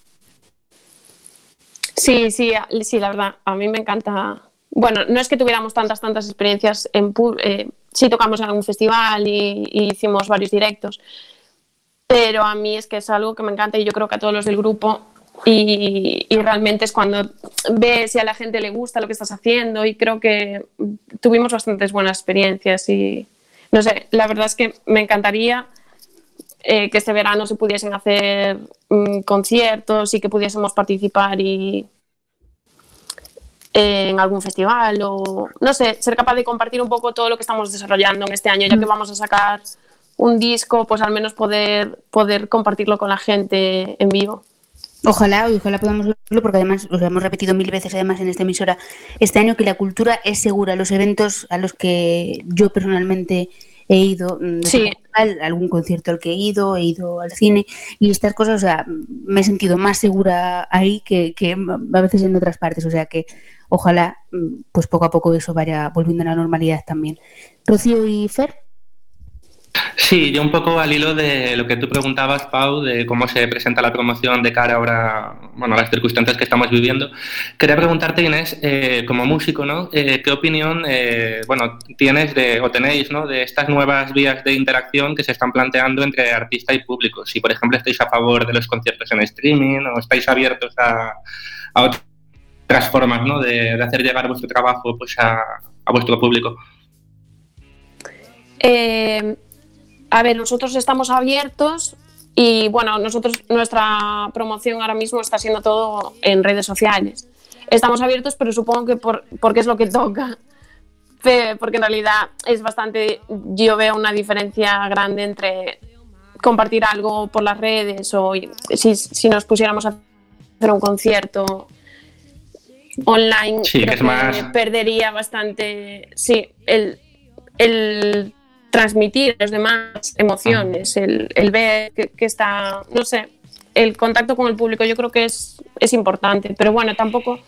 Sí, sí, sí, la verdad, a mí me encanta. Bueno, no es que tuviéramos tantas, tantas experiencias en eh, sí tocamos en algún festival y, y hicimos varios directos, pero a mí es que es algo que me encanta y yo creo que a todos los del grupo y, realmente es cuando ves si a la gente le gusta lo que estás haciendo y creo que tuvimos bastantes buenas experiencias y no sé, la verdad es que me encantaría eh, que este verano se pudiesen hacer mm, conciertos y que pudiésemos participar y en algún festival o no sé, ser capaz de compartir un poco todo lo que estamos desarrollando en este año, ya que vamos a sacar un disco, pues al menos poder, poder compartirlo con la gente en vivo. Ojalá, ojalá podamos verlo, porque además lo hemos repetido mil veces además en esta emisora este año que la cultura es segura. Los eventos a los que yo personalmente he ido, mm, algún concierto al que he ido, he ido al cine y estas cosas, o sea, me he sentido más segura ahí que, que a veces en otras partes. O sea que ojalá, mm, pues poco a poco eso vaya volviendo a la normalidad también. Rocío y Fer. Sí, yo un poco al hilo de lo que tú preguntabas, Pau, de cómo se presenta la promoción de cara ahora, bueno, a las circunstancias que estamos viviendo. Quería preguntarte, Inés, eh, como músico, ¿no? Eh, ¿Qué opinión, eh, bueno, tienes de, o tenéis, ¿no? De estas nuevas vías de interacción que se están planteando entre artista y público. Si, por ejemplo, estáis a favor de los conciertos en streaming o estáis abiertos a, otras formas, ¿no? De, hacer llegar vuestro trabajo, pues, a, a vuestro público. Eh, a ver, nosotros estamos abiertos y bueno, nosotros nuestra promoción ahora mismo está siendo todo en redes sociales. Estamos abiertos, pero supongo que por, porque es lo que toca. Porque en realidad es bastante, yo veo una diferencia grande entre compartir algo por las redes o si, si nos pusiéramos a hacer un concierto online, sí, perdería bastante, sí, el, el transmitir a los demás emociones, el, el ver que, está, no sé, el contacto con el público yo creo que es, es importante, pero bueno, tampoco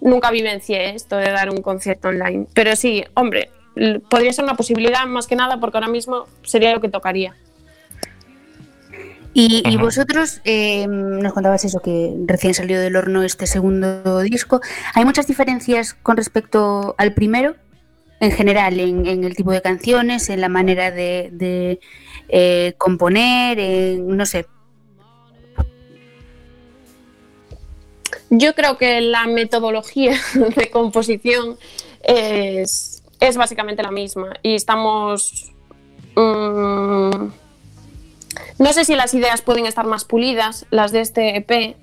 nunca vivencié esto de dar un concierto online, pero sí, hombre, podría ser una posibilidad más que nada porque ahora mismo sería lo que tocaría. Y, vosotros eh, nos contabas eso, que recién salió del horno este segundo disco. ¿Hay muchas diferencias con respecto al primero? En general, en, el tipo de canciones, en la manera de, eh, componer, no sé. Yo creo que la metodología de composición es, es básicamente la misma y estamos... mm, no sé si las ideas pueden estar más pulidas, las de este EP,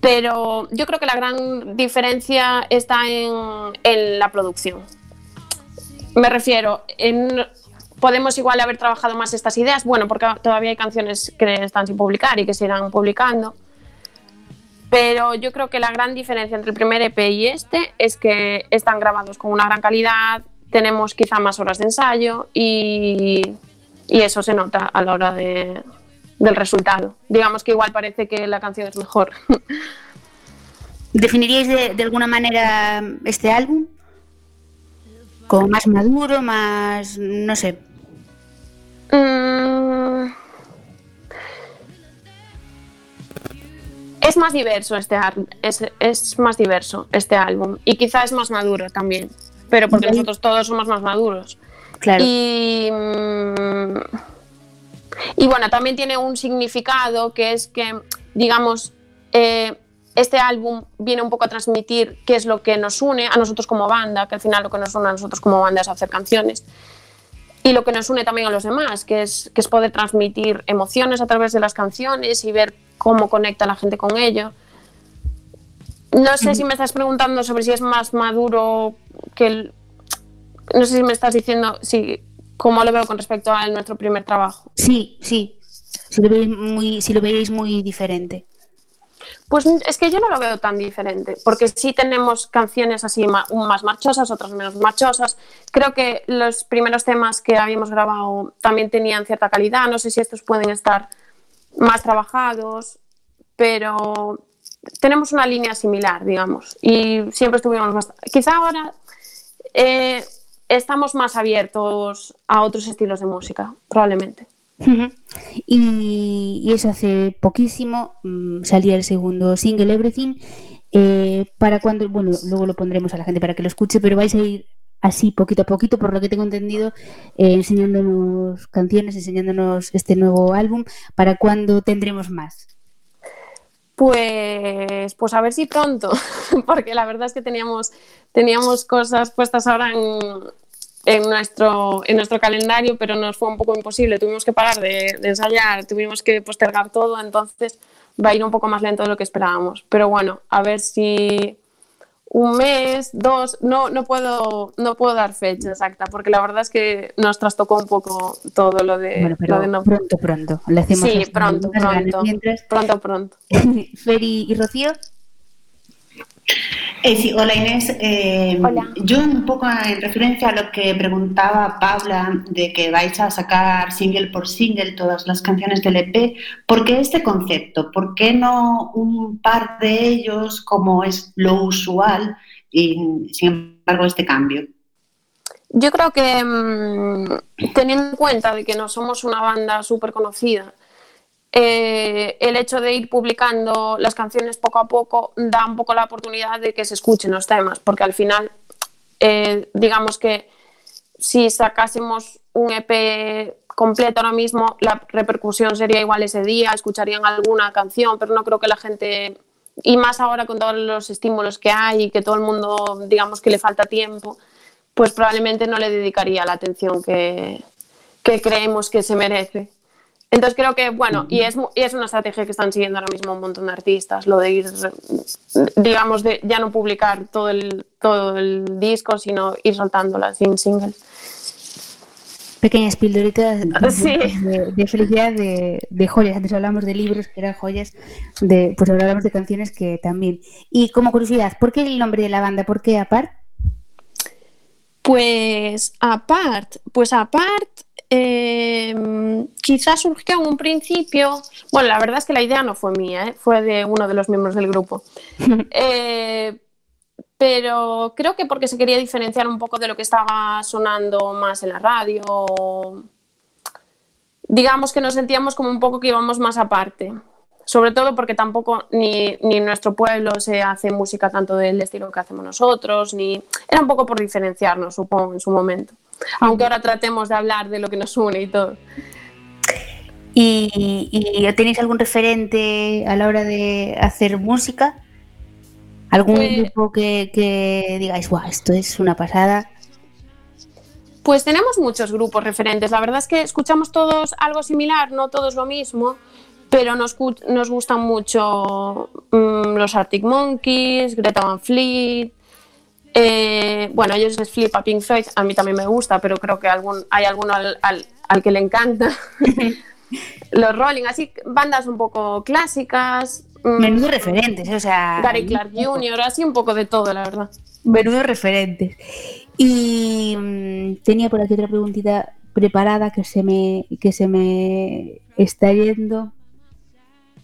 pero yo creo que la gran diferencia está en, en la producción. Me refiero, podemos igual haber trabajado más estas ideas, bueno, porque todavía hay canciones que están sin publicar y que se irán publicando. Pero yo creo que la gran diferencia entre el primer EP y este es que están grabados con una gran calidad, tenemos quizá más horas de ensayo y, y eso se nota a la hora de, del resultado. Digamos que igual parece que la canción es mejor. ¿Definiríais de, de alguna manera este álbum? Como más maduro, más. no sé. Mm. Es más diverso este álbum, es, es más diverso este álbum y quizá es más maduro también, pero porque nosotros todos somos más maduros. Claro. Y, mm, y bueno, también tiene un significado que es que, digamos, eh, este álbum viene un poco a transmitir qué es lo que nos une a nosotros como banda, que al final lo que nos une a nosotros como banda es hacer canciones. Y lo que nos une también a los demás, que es, que es poder transmitir emociones a través de las canciones y ver cómo conecta la gente con ello. No sé si me estás preguntando sobre si es más maduro que el, no sé si me estás diciendo si cómo lo veo con respecto a nuestro primer trabajo. Sí, sí. Si lo veis muy, si lo veis muy diferente. Pues es que yo no lo veo tan diferente, porque sí tenemos canciones así más marchosas, otras menos marchosas. Creo que los primeros temas que habíamos grabado también tenían cierta calidad. No sé si estos pueden estar más trabajados, pero tenemos una línea similar, digamos, y siempre estuvimos bastante... Quizá ahora eh, estamos más abiertos a otros estilos de música, probablemente. Y, y eso hace poquísimo mm, salía el segundo single Everything. Eh, para cuando bueno luego lo pondremos a la gente para que lo escuche pero vais a ir así poquito a poquito por lo que tengo entendido eh, enseñándonos canciones enseñándonos este nuevo álbum. Para cuando tendremos más Pues, pues a ver si pronto, porque la verdad es que teníamos, teníamos cosas puestas ahora en, en nuestro, en nuestro calendario, pero nos fue un poco imposible. Tuvimos que parar de, de ensayar, tuvimos que postergar todo, entonces va a ir un poco más lento de lo que esperábamos. Pero bueno, a ver si un mes, dos, no, no, puedo, no puedo dar fecha exacta, porque la verdad es que nos trastocó un poco todo lo de, bueno pero lo de no. pronto pronto le hacemos Sí, pronto, ganas. pronto. mientras Pronto, pronto. Feri y Rocío Eh, sí, hola Inés. Eh, Hola. Yo un poco en referencia a lo que preguntaba Paula de que vais a sacar single por single todas las canciones del EP, ¿por qué este concepto? ¿Por qué no un par de ellos como es lo usual y sin embargo este cambio? Yo creo que mm, teniendo en cuenta de que no somos una banda súper conocida, eh, el hecho de ir publicando las canciones poco a poco da un poco la oportunidad de que se escuchen los temas, porque al final, eh, digamos que si sacásemos un EP completo ahora mismo, la repercusión sería igual ese día, escucharían alguna canción, pero no creo que la gente, y más ahora con todos los estímulos que hay y que todo el mundo, digamos que le falta tiempo, pues probablemente no le dedicaría la atención que, que creemos que se merece. Entonces creo que, bueno, y es, y es una estrategia que están siguiendo ahora mismo un montón de artistas, lo de ir, digamos, de ya no publicar todo el, todo el disco, sino ir soltándolas sin singles. pequeñas pildoritas Sí. de, de felicidad de, de joyas. Antes hablamos de libros que eran joyas, de, pues ahora hablamos de canciones que también. Y como curiosidad, ¿por qué el nombre de la banda? ¿Por qué apart? Pues apart, pues apart, eh, quizás surgió en un principio, bueno, la verdad es que la idea no fue mía, ¿eh? fue de uno de los miembros del grupo. Eh, pero creo que porque se quería diferenciar un poco de lo que estaba sonando más en la radio. Digamos que nos sentíamos como un poco que íbamos más aparte. Sobre todo porque tampoco ni, ni en nuestro pueblo se hace música tanto del estilo que hacemos nosotros, ni era un poco por diferenciarnos, supongo, en su momento. Aunque ahora tratemos de hablar de lo que nos une y todo. ¿Y, y tenéis algún referente a la hora de hacer música? ¿Algún Pues- grupo que, que digáis, guau, esto es una pasada? Pues tenemos muchos grupos referentes. La verdad es que escuchamos todos algo similar, no todos lo mismo, pero nos gustan mucho mm, los Arctic Monkeys, Greta Van Fleet. Eh, bueno, ellos les flipa Pink Floyd, a mí también me gusta, pero creo que algún, hay alguno al, al- al que le encanta. los Rolling, así bandas un poco clásicas. mm, Menudos referentes, ¿eh? o sea. Gary Clark Jr., así un poco de todo, la verdad. Menudos referentes. Y mm, tenía por aquí otra preguntita preparada que se me, que se me está yendo.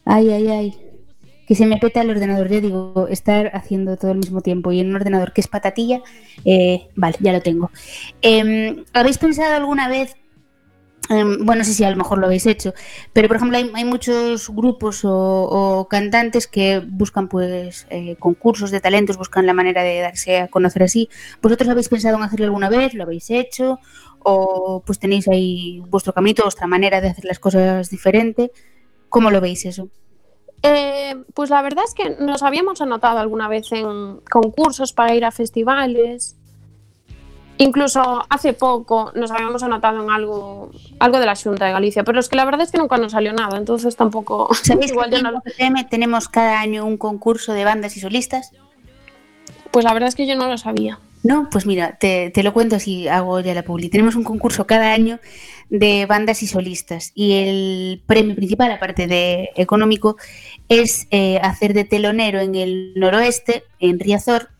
Ay, ay, ay. Que se me peta el ordenador. Ya digo, estar haciendo todo al mismo tiempo y en un ordenador que es patatilla. eh, vale, ya lo tengo. Em, ¿Habéis pensado alguna vez em, bueno, no sé si a lo mejor lo habéis hecho, pero por ejemplo hay, muchos grupos o, cantantes que buscan pues eh, concursos de talentos, buscan la manera de darse a conocer así. ¿Vosotros habéis pensado en hacerlo alguna vez? ¿Lo habéis hecho? ¿O pues tenéis ahí vuestro caminito, vuestra manera de hacer las cosas diferente? ¿Cómo lo veis eso? Eh, pues la verdad es que nos habíamos anotado alguna vez en concursos para ir a festivales. Incluso hace poco nos habíamos anotado en algo, algo de la Junta de Galicia, pero es que la verdad es que nunca nos salió nada, entonces tampoco. ¿Sabéis igual que yo no- tenemos cada año un concurso de bandas y solistas? pues la verdad es que yo no lo sabía. No, pues mira, te, te lo cuento así, hago ya la publi. Tenemos un concurso cada año de bandas y solistas y el premio principal, aparte de económico, es eh, hacer de telonero en el noroeste, en Riazor.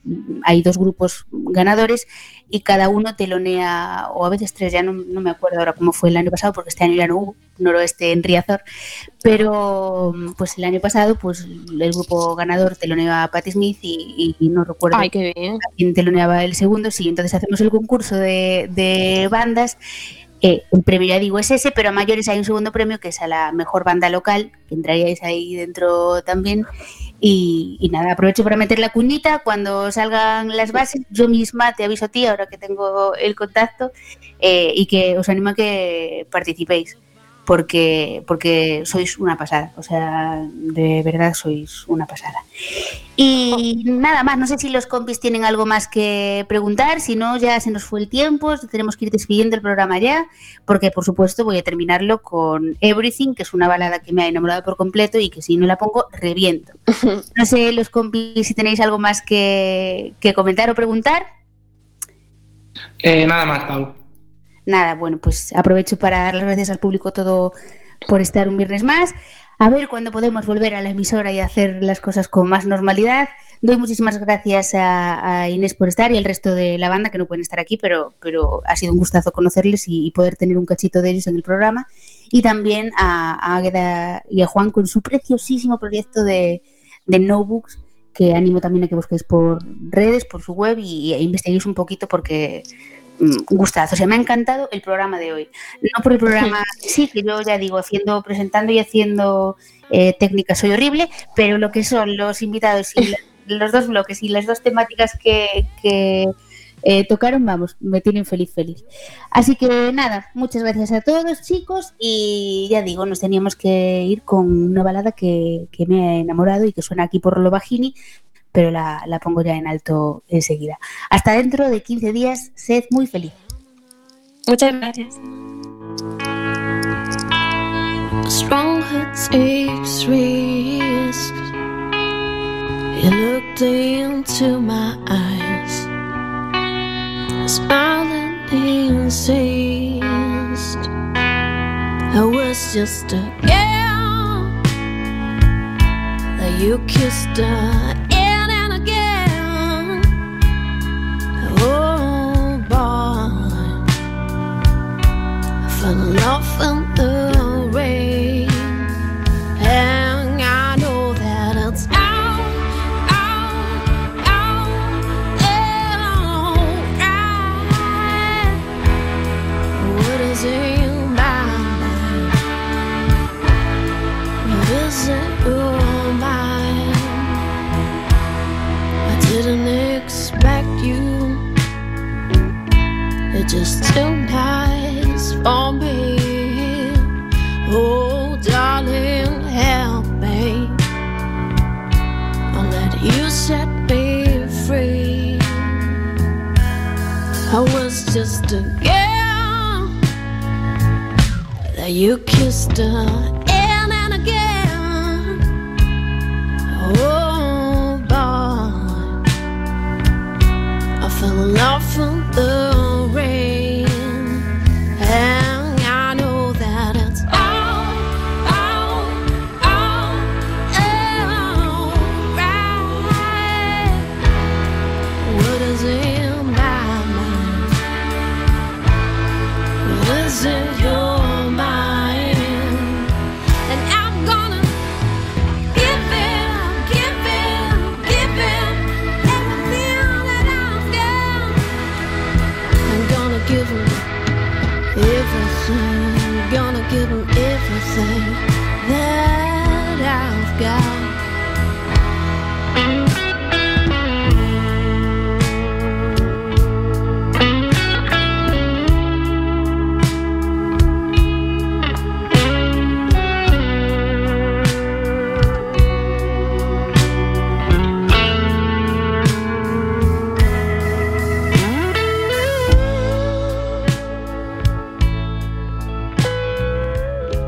Hay dos grupos ganadores y cada uno telonea, o a veces tres, ya no, no me acuerdo ahora cómo fue el año pasado, porque este año ya no hubo noroeste en Riazor, pero pues el año pasado pues el grupo ganador teloneó a Patti Smith y, y no recuerdo Ay, qué bien. quien teloneaba el segundo, sí, entonces hacemos el concurso de, de bandas. Eh, el premio, ya digo, es ese, pero a mayores hay un segundo premio que es a la mejor banda local, que entraríais ahí dentro también. Y, y nada, aprovecho para meter la cuñita cuando salgan las bases. Yo misma te aviso a ti, ahora que tengo el contacto, eh, y que os animo a que participéis, porque, porque sois una pasada, o sea, de verdad sois una pasada. Y nada más, no sé si los compis tienen algo más que preguntar, si no ya se nos fue el tiempo, tenemos que ir despidiendo el programa ya, porque por supuesto voy a terminarlo con Everything, que es una balada que me ha enamorado por completo y que si no la pongo, reviento. No sé los compis si tenéis algo más que, que comentar o preguntar. Eh, nada más, Pau. Nada, bueno, pues aprovecho para dar las gracias al público todo por estar un viernes más. A ver cuándo podemos volver a la emisora y hacer las cosas con más normalidad. Doy muchísimas gracias a, a Inés por estar y al resto de la banda que no pueden estar aquí, pero, pero ha sido un gustazo conocerles y, poder tener un cachito de ellos en el programa. Y también a, Águeda y a Juan con su preciosísimo proyecto de, de notebooks que animo también a que busquéis por redes, por su web y, e investiguéis un poquito porque gustazo. O sea, me ha encantado el programa de hoy. No por el programa, sí, que yo ya digo, haciendo, presentando y haciendo eh, técnicas soy horrible, pero lo que son los invitados y la- los dos bloques y las dos temáticas que, que, eh, tocaron, vamos, me tienen feliz, feliz. Así que nada, muchas gracias a todos, chicos, y ya digo, nos teníamos que ir con una balada que, que me ha enamorado y que suena aquí por lo bajini, pero la, la pongo ya en alto enseguida. Hasta dentro de 15 días, sed muy feliz. Muchas gracias. Stronger takes risk. You looked into my eyes, smiling insist. I was just a girl that you kissed again fell in the kissed